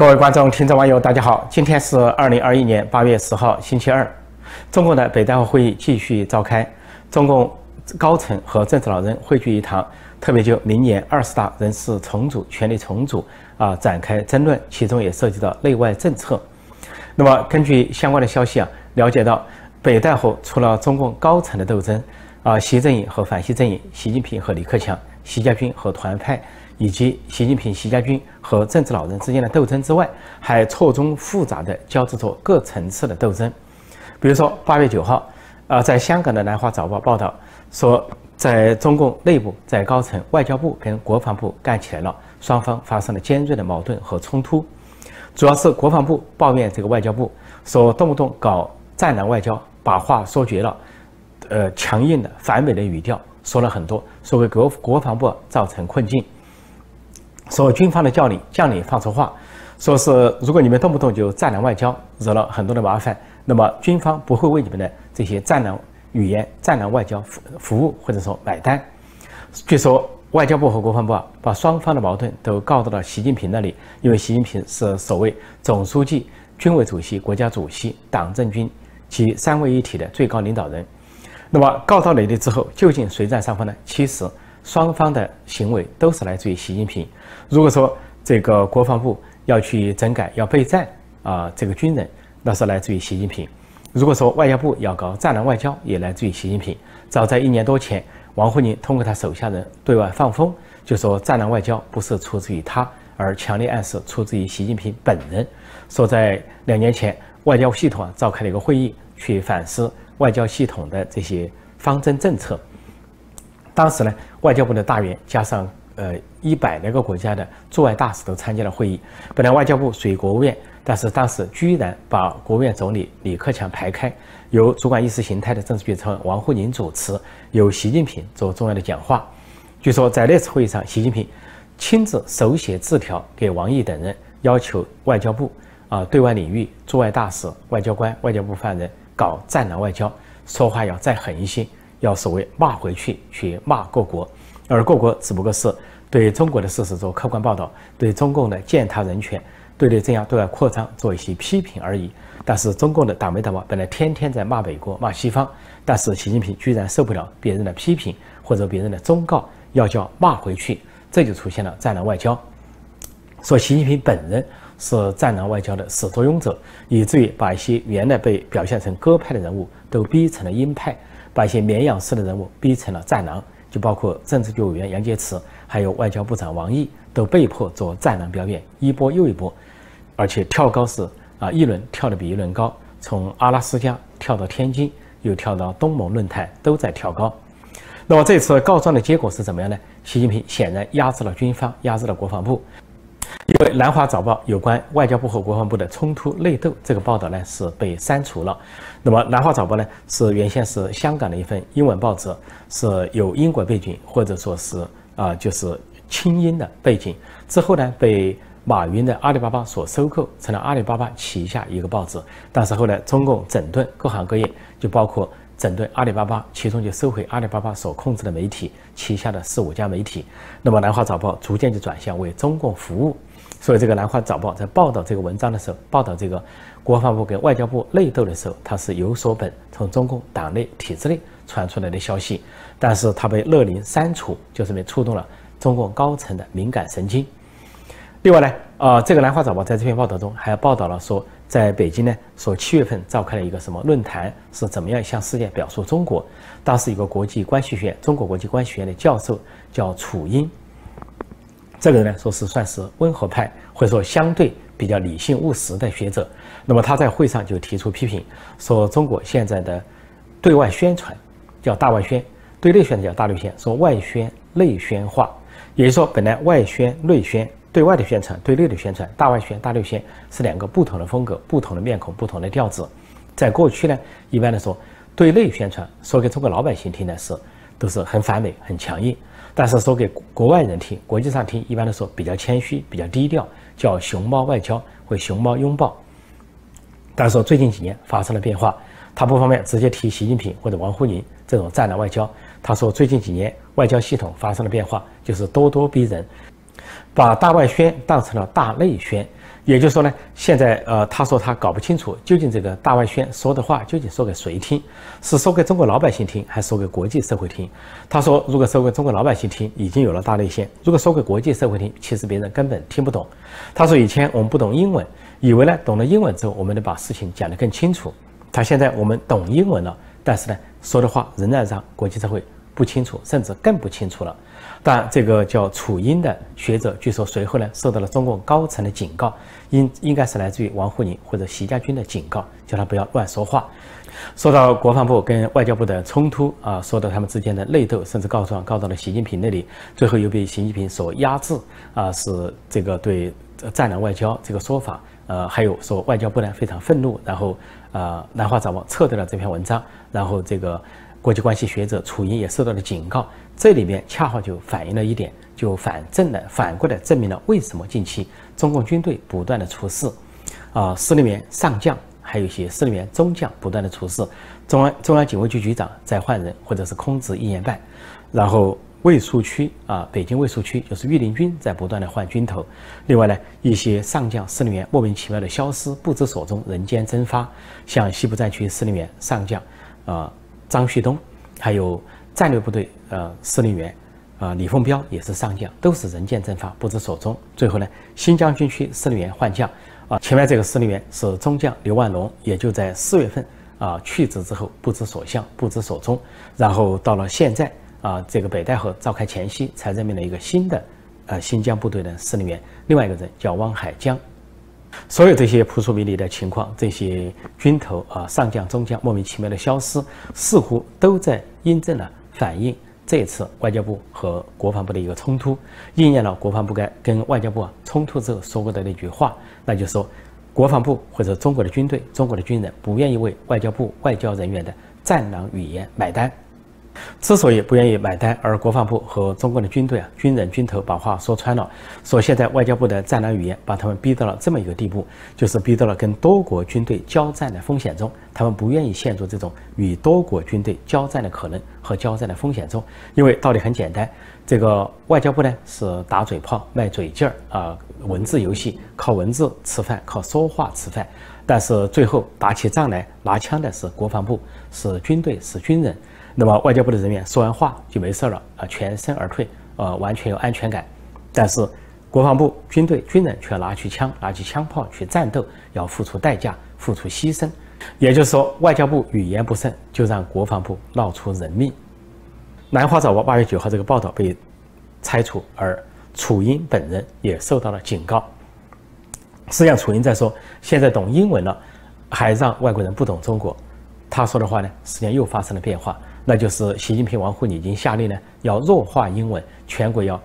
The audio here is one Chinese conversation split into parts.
各位观众、听众、网友，大家好！今天是二零二一年八月十号，星期二。中共的北戴河会议继续召开，中共高层和政治老人汇聚一堂，特别就明年二十大人事重组、权力重组啊展开争论，其中也涉及到内外政策。那么，根据相关的消息啊，了解到北戴河除了中共高层的斗争啊，习阵营和反习阵营，习近平和李克强，习家军和团派。以及习近平、习家军和政治老人之间的斗争之外，还错综复杂的交织着各层次的斗争。比如说，八月九号，呃，在香港的《南华早报》报道说，在中共内部，在高层，外交部跟国防部干起来了，双方发生了尖锐的矛盾和冲突。主要是国防部抱怨这个外交部，说动不动搞战狼外交，把话说绝了，呃，强硬的反美的语调说了很多，说给国国防部造成困境。说军方的将领将领放出话，说是如果你们动不动就战狼外交，惹了很多的麻烦，那么军方不会为你们的这些战狼语言、战狼外交服服务或者说买单。据说外交部和国防部啊，把双方的矛盾都告到了习近平那里，因为习近平是所谓总书记、军委主席、国家主席、党政军及三位一体的最高领导人。那么告到哪里之后，究竟谁占上风呢？其实。双方的行为都是来自于习近平。如果说这个国防部要去整改、要备战啊，这个军人那是来自于习近平；如果说外交部要搞战狼外交，也来自于习近平。早在一年多前，王沪宁通过他手下人对外放风，就说战狼外交不是出自于他，而强烈暗示出自于习近平本人。说在两年前，外交系统啊召开了一个会议，去反思外交系统的这些方针政策。当时呢，外交部的大员加上呃一百来个国家的驻外大使都参加了会议。本来外交部属于国务院，但是当时居然把国务院总理李克强排开，由主管意识形态的政治局常委王沪宁主持，由习近平做重要的讲话。据说在那次会议上，习近平亲自手写字条给王毅等人，要求外交部啊对外领域驻外大使、外交官、外交部发言人搞战狼外交，说话要再狠一些。要所谓骂回去，去骂各国，而各国只不过是对中国的事实做客观报道，对中共的践踏人权、对内这样对外扩张做一些批评而已。但是中共的党媒党报本来天天在骂美国、骂西方，但是习近平居然受不了别人的批评或者别人的忠告，要叫骂回去，这就出现了战狼外交。说习近平本人是战狼外交的始作俑者，以至于把一些原来被表现成鸽派的人物都逼成了鹰派。把一些绵羊式的人物逼成了战狼，就包括政治局委员杨洁篪，还有外交部长王毅，都被迫做战狼表演，一波又一波，而且跳高是啊，一轮跳得比一轮高，从阿拉斯加跳到天津，又跳到东盟论坛，都在跳高。那么这次告状的结果是怎么样呢？习近平显然压制了军方，压制了国防部。因为《南华早报》有关外交部和国防部的冲突内斗这个报道呢是被删除了。那么《南华早报》呢是原先是香港的一份英文报纸，是有英国背景或者说是啊就是清英的背景。之后呢被马云的阿里巴巴所收购，成了阿里巴巴旗下一个报纸。但是后来中共整顿各行各业，就包括整顿阿里巴巴，其中就收回阿里巴巴所控制的媒体旗下的四五家媒体。那么《南华早报》逐渐就转向为中共服务。所以，这个《南华早报》在报道这个文章的时候，报道这个国防部跟外交部内斗的时候，它是有所本，从中共党内体制内传出来的消息，但是它被勒令删除，就是被触动了中共高层的敏感神经。另外呢，啊，这个《南华早报》在这篇报道中还报道了说，在北京呢，说七月份召开了一个什么论坛，是怎么样向世界表述中国？当时一个国际关系学院，中国国际关系学院的教授叫楚英。这个人呢，说是算是温和派，或者说相对比较理性务实的学者。那么他在会上就提出批评，说中国现在的对外宣传叫大外宣，对内宣传叫大内宣，说外宣内宣化，也就是说本来外宣内宣对外的宣传，对内的宣传，大外宣大内宣是两个不同的风格、不同的面孔、不同的调子。在过去呢，一般来说对内宣传说给中国老百姓听的是都是很反美、很强硬。但是说给国外人听，国际上听，一般来说比较谦虚，比较低调，叫熊猫外交或熊猫拥抱。但是说最近几年发生了变化，他不方便直接提习近平或者王沪宁这种战略外交。他说最近几年外交系统发生了变化，就是咄咄逼人，把大外宣当成了大内宣，也就是说呢，现在呃，他说他搞不清楚究竟这个大外宣说的话究竟说给谁听，是说给中国老百姓听，还是说给国际社会听？他说，如果说给中国老百姓听，已经有了大内线；如果说给国际社会听，其实别人根本听不懂。他说，以前我们不懂英文，以为呢懂了英文之后，我们能把事情讲得更清楚。他现在我们懂英文了，但是呢，说的话仍然让国际社会不清楚，甚至更不清楚了。但这个叫楚英的学者，据说随后呢受到了中共高层的警告，应应该是来自于王沪宁或者习家军的警告，叫他不要乱说话。说到国防部跟外交部的冲突啊，说到他们之间的内斗，甚至告状告到了习近平那里，最后又被习近平所压制啊，是这个对“战狼外交”这个说法，呃，还有说外交部呢非常愤怒，然后呃，南华早报撤掉了这篇文章，然后这个国际关系学者楚英也受到了警告。这里面恰好就反映了一点，就反证了，反过来证明了为什么近期中共军队不断的出事，啊，司令员上将，还有一些司令员中将不断的出事，中央中央警卫局局长在换人，或者是空职一年半，然后卫戍区啊，北京卫戍区就是御林军在不断的换军头，另外呢，一些上将司令员莫名其妙的消失，不知所踪，人间蒸发，像西部战区司令员上将啊张旭东，还有。战略部队呃司令员，啊李凤彪也是上将，都是人间蒸发，不知所踪。最后呢，新疆军区司令员换将，啊前面这个司令员是中将刘万龙，也就在四月份啊去职之后不知所向，不知所踪。然后到了现在啊这个北戴河召开前夕，才任命了一个新的呃新疆部队的司令员，另外一个人叫汪海江。所有这些扑朔迷离的情况，这些军头啊上将中将莫名其妙的消失，似乎都在印证了。反映这次外交部和国防部的一个冲突，应验了国防部该跟外交部啊冲突之后说过的那句话，那就是说，国防部或者中国的军队、中国的军人不愿意为外交部外交人员的战狼语言买单。之所以不愿意买单，而国防部和中国的军队啊，军人军头把话说穿了，说现在外交部的战狼语言把他们逼到了这么一个地步，就是逼到了跟多国军队交战的风险中，他们不愿意陷入这种与多国军队交战的可能和交战的风险中，因为道理很简单，这个外交部呢是打嘴炮卖嘴劲儿啊，文字游戏靠文字吃饭，靠说话吃饭，但是最后打起仗来拿枪的是国防部，是军队，是军人。那么外交部的人员说完话就没事了啊，全身而退，呃，完全有安全感。但是国防部军队军人却拿起枪，拿起枪炮去战斗，要付出代价，付出牺牲。也就是说，外交部语言不慎，就让国防部闹出人命。南华早报八月九号这个报道被拆除，而楚英本人也受到了警告。实际上，楚英在说，现在懂英文了，还让外国人不懂中国。他说的话呢，实际上又发生了变化。那就是习近平、王沪宁已经下令呢，要弱化英文，全国要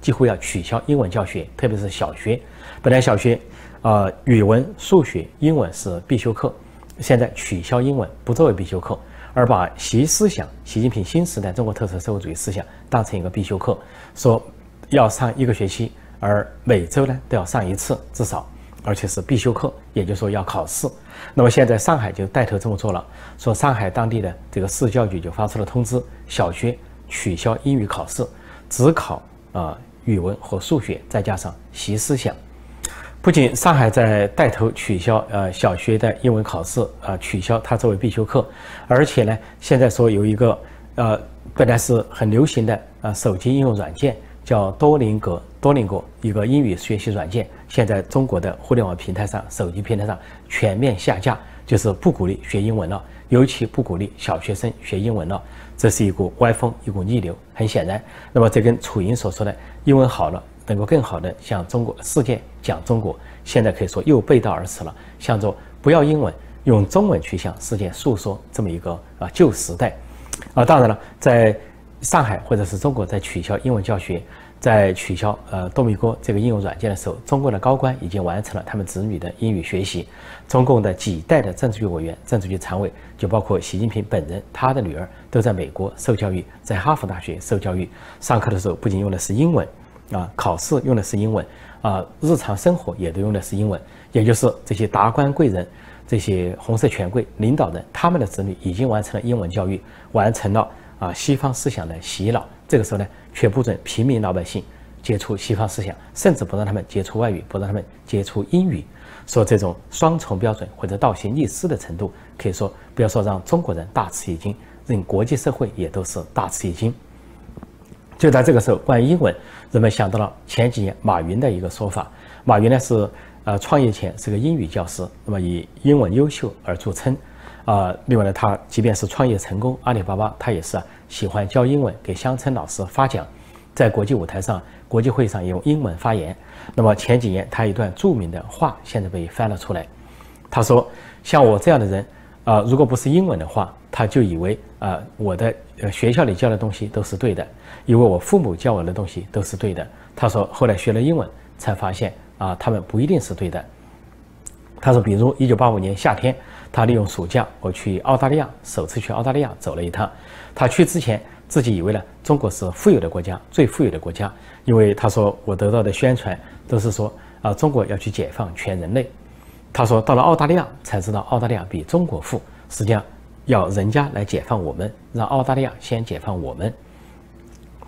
几乎要取消英文教学，特别是小学。本来小学，呃，语文、数学、英文是必修课，现在取消英文，不作为必修课，而把习思想、习近平新时代中国特色社会主义思想当成一个必修课，说要上一个学期，而每周呢都要上一次，至少。而且是必修课，也就是说要考试。那么现在上海就带头这么做了，说上海当地的这个市教局就发出了通知，小学取消英语考试，只考啊语文和数学，再加上习思想。不仅上海在带头取消呃小学的英文考试啊，取消它作为必修课，而且呢，现在说有一个呃本来是很流行的啊手机应用软件。叫多林格，多林格一个英语学习软件，现在中国的互联网平台上、手机平台上全面下架，就是不鼓励学英文了，尤其不鼓励小学生学英文了。这是一股歪风，一股逆流。很显然，那么这跟楚莹所说的英文好了，能够更好的向中国世界讲中国，现在可以说又背道而驰了，向着不要英文，用中文去向世界诉说这么一个啊旧时代。啊，当然了，在。上海或者是中国在取消英文教学，在取消呃多米哥这个应用软件的时候，中国的高官已经完成了他们子女的英语学习。中共的几代的政治局委员、政治局常委，就包括习近平本人，他的女儿都在美国受教育，在哈佛大学受教育。上课的时候不仅用的是英文，啊，考试用的是英文，啊，日常生活也都用的是英文。也就是这些达官贵人、这些红色权贵领导人，他们的子女已经完成了英文教育，完成了。啊，西方思想的洗脑，这个时候呢，却不准平民老百姓接触西方思想，甚至不让他们接触外语，不让他们接触英语。说这种双重标准或者倒行逆施的程度，可以说不要说让中国人大吃一惊，令国际社会也都是大吃一惊。就在这个时候，关于英文，人们想到了前几年马云的一个说法。马云呢是呃创业前是个英语教师，那么以英文优秀而著称。啊，另外呢，他即便是创业成功，阿里巴巴他也是喜欢教英文，给乡村老师发奖，在国际舞台上、国际会议上用英文发言。那么前几年他一段著名的话现在被翻了出来，他说：“像我这样的人，啊，如果不是英文的话，他就以为啊我的学校里教的东西都是对的，以为我父母教我的东西都是对的。”他说：“后来学了英文，才发现啊他们不一定是对的。”他说：“比如一九八五年夏天。”他利用暑假，我去澳大利亚，首次去澳大利亚走了一趟。他去之前，自己以为呢，中国是富有的国家，最富有的国家。因为他说，我得到的宣传都是说，啊，中国要去解放全人类。他说，到了澳大利亚才知道，澳大利亚比中国富。实际上，要人家来解放我们，让澳大利亚先解放我们。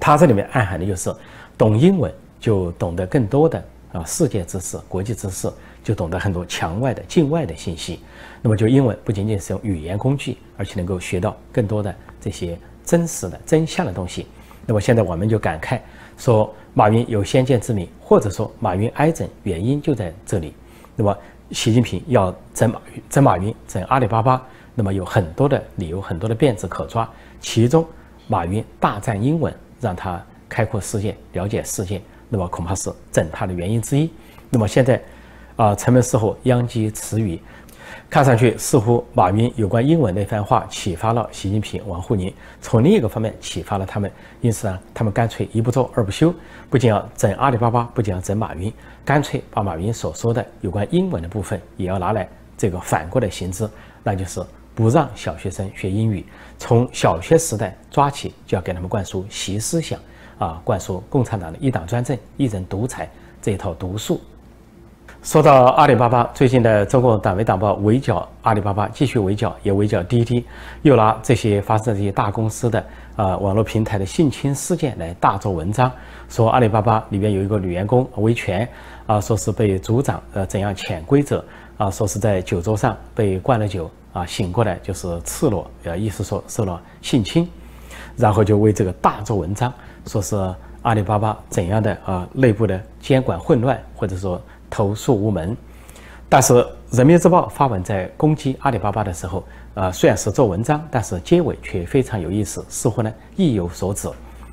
他这里面暗含的就是，懂英文就懂得更多的啊世界知识、国际知识。就懂得很多墙外的、境外的信息，那么就英文不仅仅是用语言工具，而且能够学到更多的这些真实的真相的东西。那么现在我们就感慨说，马云有先见之明，或者说马云挨整原因就在这里。那么习近平要整马云、整马云、整阿里巴巴，那么有很多的理由、很多的辫子可抓。其中，马云大战英文，让他开阔世界、了解世界，那么恐怕是整他的原因之一。那么现在。啊，城门失火，殃及池鱼。看上去似乎马云有关英文那番话启发了习近平、王沪宁，从另一个方面启发了他们。因此呢，他们干脆一不做二不休，不仅要整阿里巴巴，不仅要整马云，干脆把马云所说的有关英文的部分也要拿来这个反过来行之，那就是不让小学生学英语，从小学时代抓起就要给他们灌输习思想，啊，灌输共产党的一党专政、一人独裁这一套毒素。说到阿里巴巴，最近的中共党媒党报围剿阿里巴巴，继续围剿，也围剿滴滴，又拿这些发生这些大公司的啊网络平台的性侵事件来大做文章，说阿里巴巴里边有一个女员工维权啊，说是被组长呃怎样潜规则啊，说是在酒桌上被灌了酒啊，醒过来就是赤裸，呃，意思说受了性侵，然后就为这个大做文章，说是阿里巴巴怎样的啊内部的监管混乱，或者说。投诉无门，但是《人民日报》发文在攻击阿里巴巴的时候，呃，虽然是做文章，但是结尾却非常有意思，似乎呢意有所指。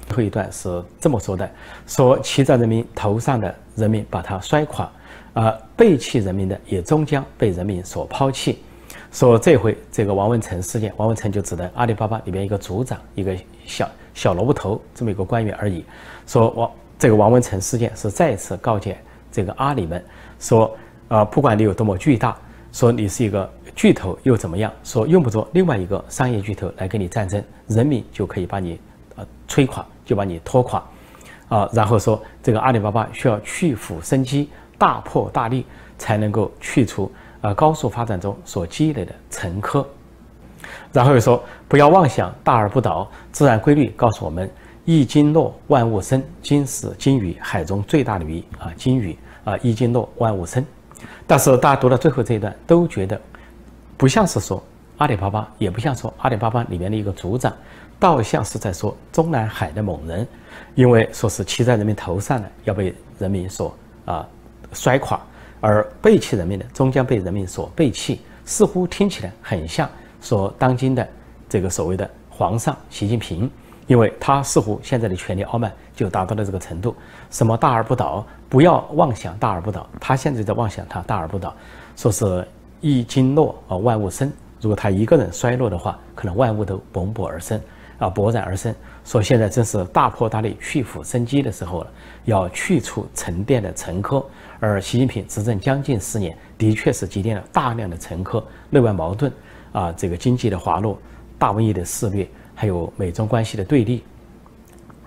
最后一段是这么说的：说骑在人民头上的人民把他摔垮，而背弃人民的也终将被人民所抛弃。说这回这个王文成事件，王文成就指的阿里巴巴里边一个组长，一个小小萝卜头这么一个官员而已。说王这个王文成事件是再次告诫。这个阿里们说，啊，不管你有多么巨大，说你是一个巨头又怎么样？说用不着另外一个商业巨头来跟你战争，人民就可以把你呃摧垮，就把你拖垮，啊，然后说这个阿里巴巴需要去腐生机，大破大立，才能够去除啊高速发展中所积累的沉疴。然后又说不要妄想大而不倒，自然规律告诉我们，一鲸落万物生，鲸是鲸鱼，海中最大的鱼啊，鲸鱼。啊，一鲸落万物生，但是大家读到最后这一段，都觉得不像是说阿里巴巴，也不像说阿里巴巴里面的一个组长，倒像是在说中南海的某人，因为说是骑在人民头上的要被人民所啊摔垮，而背弃人民的终将被人民所背弃，似乎听起来很像说当今的这个所谓的皇上习近平。因为他似乎现在的权力傲慢就达到了这个程度，什么大而不倒，不要妄想大而不倒。他现在在妄想他大而不倒，说是一经落啊万物生。如果他一个人衰落的话，可能万物都蓬勃而生啊勃然而生。说现在正是大破大立、去腐生机的时候了，要去除沉淀的沉疴。而习近平执政将近四年，的确是积淀了大量的沉疴，内外矛盾啊，这个经济的滑落，大瘟疫的肆虐。还有美中关系的对立，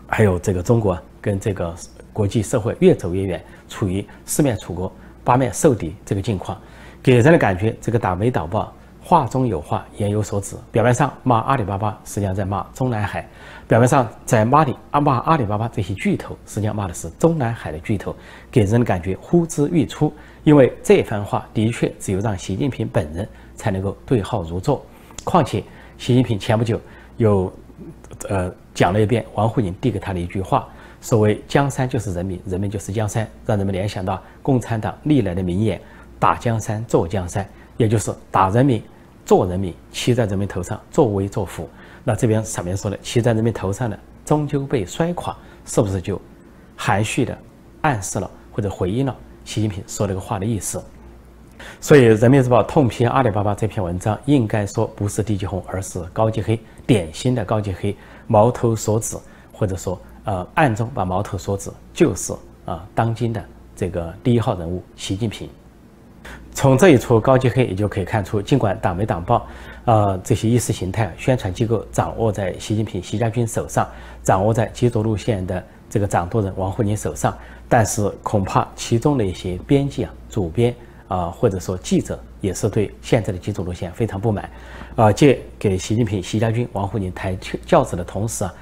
还有这个中国跟这个国际社会越走越远，处于四面楚歌、八面受敌这个境况，给人的感觉，这个党媒党报话中有话，言有所指。表面上骂阿里巴巴，实际上在骂中南海；表面上在骂里啊骂阿里巴巴这些巨头，实际上骂的是中南海的巨头，给人的感觉呼之欲出。因为这番话的确只有让习近平本人才能够对号入座。况且，习近平前不久又呃讲了一遍王沪宁递给他的一句话：“所谓江山就是人民，人民就是江山。”让人们联想到共产党历来的名言：“打江山，坐江山。”也就是打人民。做人民骑在人民头上作威作福，那这边上面说的骑在人民头上的终究被摔垮，是不是就含蓄的暗示了或者回应了习近平说这个话的意思？所以人民日报痛批阿里巴巴这篇文章，应该说不是低级红，而是高级黑，典型的高级黑，矛头所指，或者说呃暗中把矛头所指，就是啊当今的这个第一号人物习近平。从这一出高级黑也就可以看出，尽管党媒党报，呃，这些意识形态宣传机构掌握在习近平、习家军手上，掌握在极左路线的这个掌舵人王沪宁手上，但是恐怕其中的一些编辑啊、主编啊，或者说记者，也是对现在的极左路线非常不满，啊，借给习近平、习家军、王沪宁抬轿子的同时啊，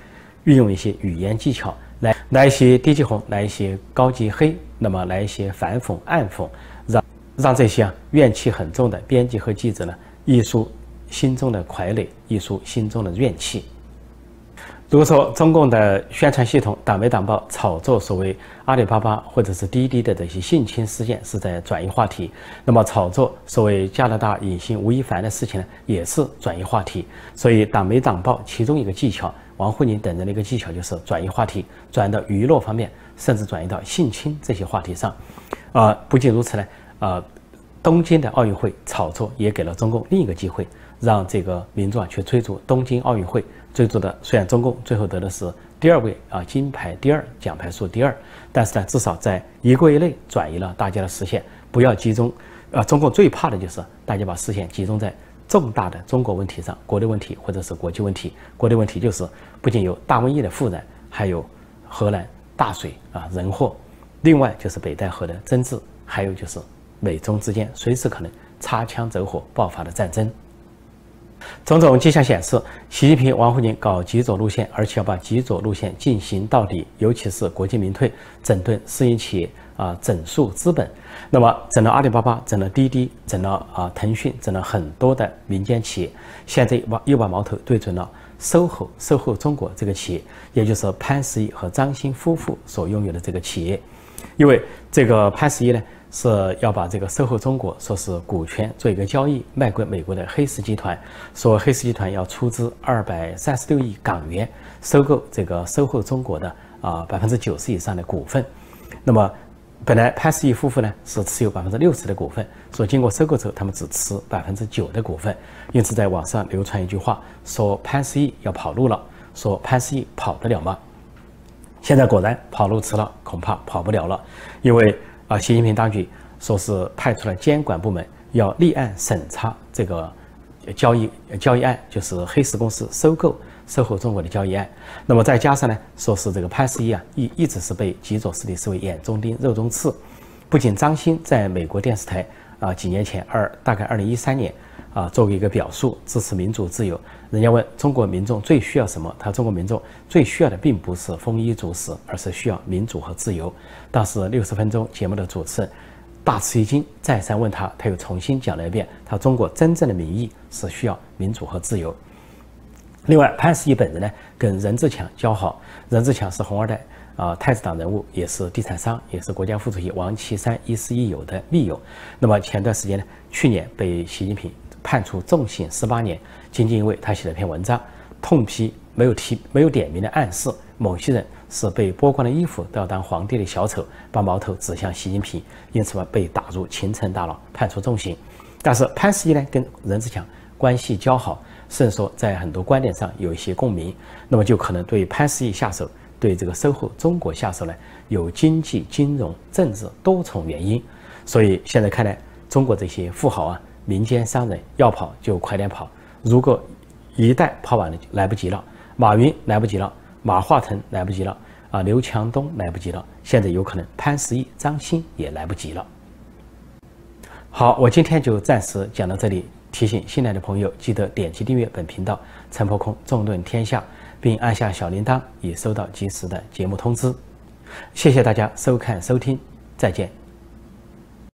运用一些语言技巧来来一些低级红，来一些高级黑，那么来一些反讽、暗讽。让这些啊怨气很重的编辑和记者呢，一抒心中的傀儡，一抒心中的怨气。如果说中共的宣传系统党媒党报炒作所谓阿里巴巴或者是滴滴的这些性侵事件是在转移话题，那么炒作所谓加拿大影星吴亦凡的事情呢，也是转移话题。所以党媒党报其中一个技巧，王沪宁等人的一个技巧就是转移话题，转移到娱乐方面，甚至转移到性侵这些话题上。啊，不仅如此呢。啊，东京的奥运会炒作也给了中共另一个机会，让这个民众啊去追逐东京奥运会。追逐的虽然中共最后得的是第二位啊，金牌第二，奖牌数第二，但是呢，至少在一个月内转移了大家的视线，不要集中。啊，中共最怕的就是大家把视线集中在重大的中国问题上，国内问题或者是国际问题。国内问题就是不仅有大瘟疫的复燃，还有河南大水啊人祸，另外就是北戴河的争执，还有就是。美中之间随时可能擦枪走火爆发的战争，种种迹象显示，习近平、王沪宁搞极左路线，而且要把极左路线进行到底，尤其是国进民退，整顿私营企业啊，整肃资本。那么整了阿里巴巴，整了滴滴，整了啊腾讯，整了很多的民间企业，现在把又把矛头对准了 SOHO，SOHO 中国这个企业，也就是潘石屹和张欣夫妇所拥有的这个企业，因为这个潘石屹呢。是要把这个售后中国说是股权做一个交易卖给美国的黑石集团，说黑石集团要出资二百三十六亿港元收购这个售后中国的啊百分之九十以上的股份。那么本来潘石屹夫妇呢是持有百分之六十的股份，说经过收购之后他们只持百分之九的股份，因此在网上流传一句话，说潘石屹要跑路了，说潘石屹跑得了吗？现在果然跑路迟了，恐怕跑不了了，因为。啊，习近平当局说是派出了监管部门要立案审查这个交易交易案，就是黑石公司收购收购中国的交易案。那么再加上呢，说是这个潘石屹啊，一一直是被极左势力视为眼中钉、肉中刺。不仅张欣在美国电视台啊，几年前二大概二零一三年啊，做过一个表述，支持民主自由。人家问中国民众最需要什么？他说中国民众最需要的并不是丰衣足食，而是需要民主和自由。当时六十分钟节目的主持人大吃一惊，再三问他，他又重新讲了一遍：他中国真正的民意是需要民主和自由。另外，潘石屹本人呢，跟任志强交好，任志强是红二代啊，太子党人物，也是地产商，也是国家副主席王岐山亦师亦友的密友。那么前段时间呢，去年被习近平判处重刑十八年。仅仅因为他写了篇文章，痛批没有提、没有点名的暗示，某些人是被剥光了衣服都要当皇帝的小丑，把矛头指向习近平，因此嘛被打入秦城大牢，判处重刑。但是潘石屹呢，跟任志强关系交好，甚至说在很多观点上有一些共鸣，那么就可能对潘石屹下手，对这个收后中国下手呢，有经济、金融、政治多重原因。所以现在看来，中国这些富豪啊、民间商人要跑就快点跑。如果一旦跑完了，来不及了。马云来不及了，马化腾来不及了，啊，刘强东来不及了。现在有可能潘石屹、张欣也来不及了。好，我今天就暂时讲到这里。提醒新来的朋友记得点击订阅本频道“陈破空纵论天下”，并按下小铃铛，以收到及时的节目通知。谢谢大家收看收听，再见。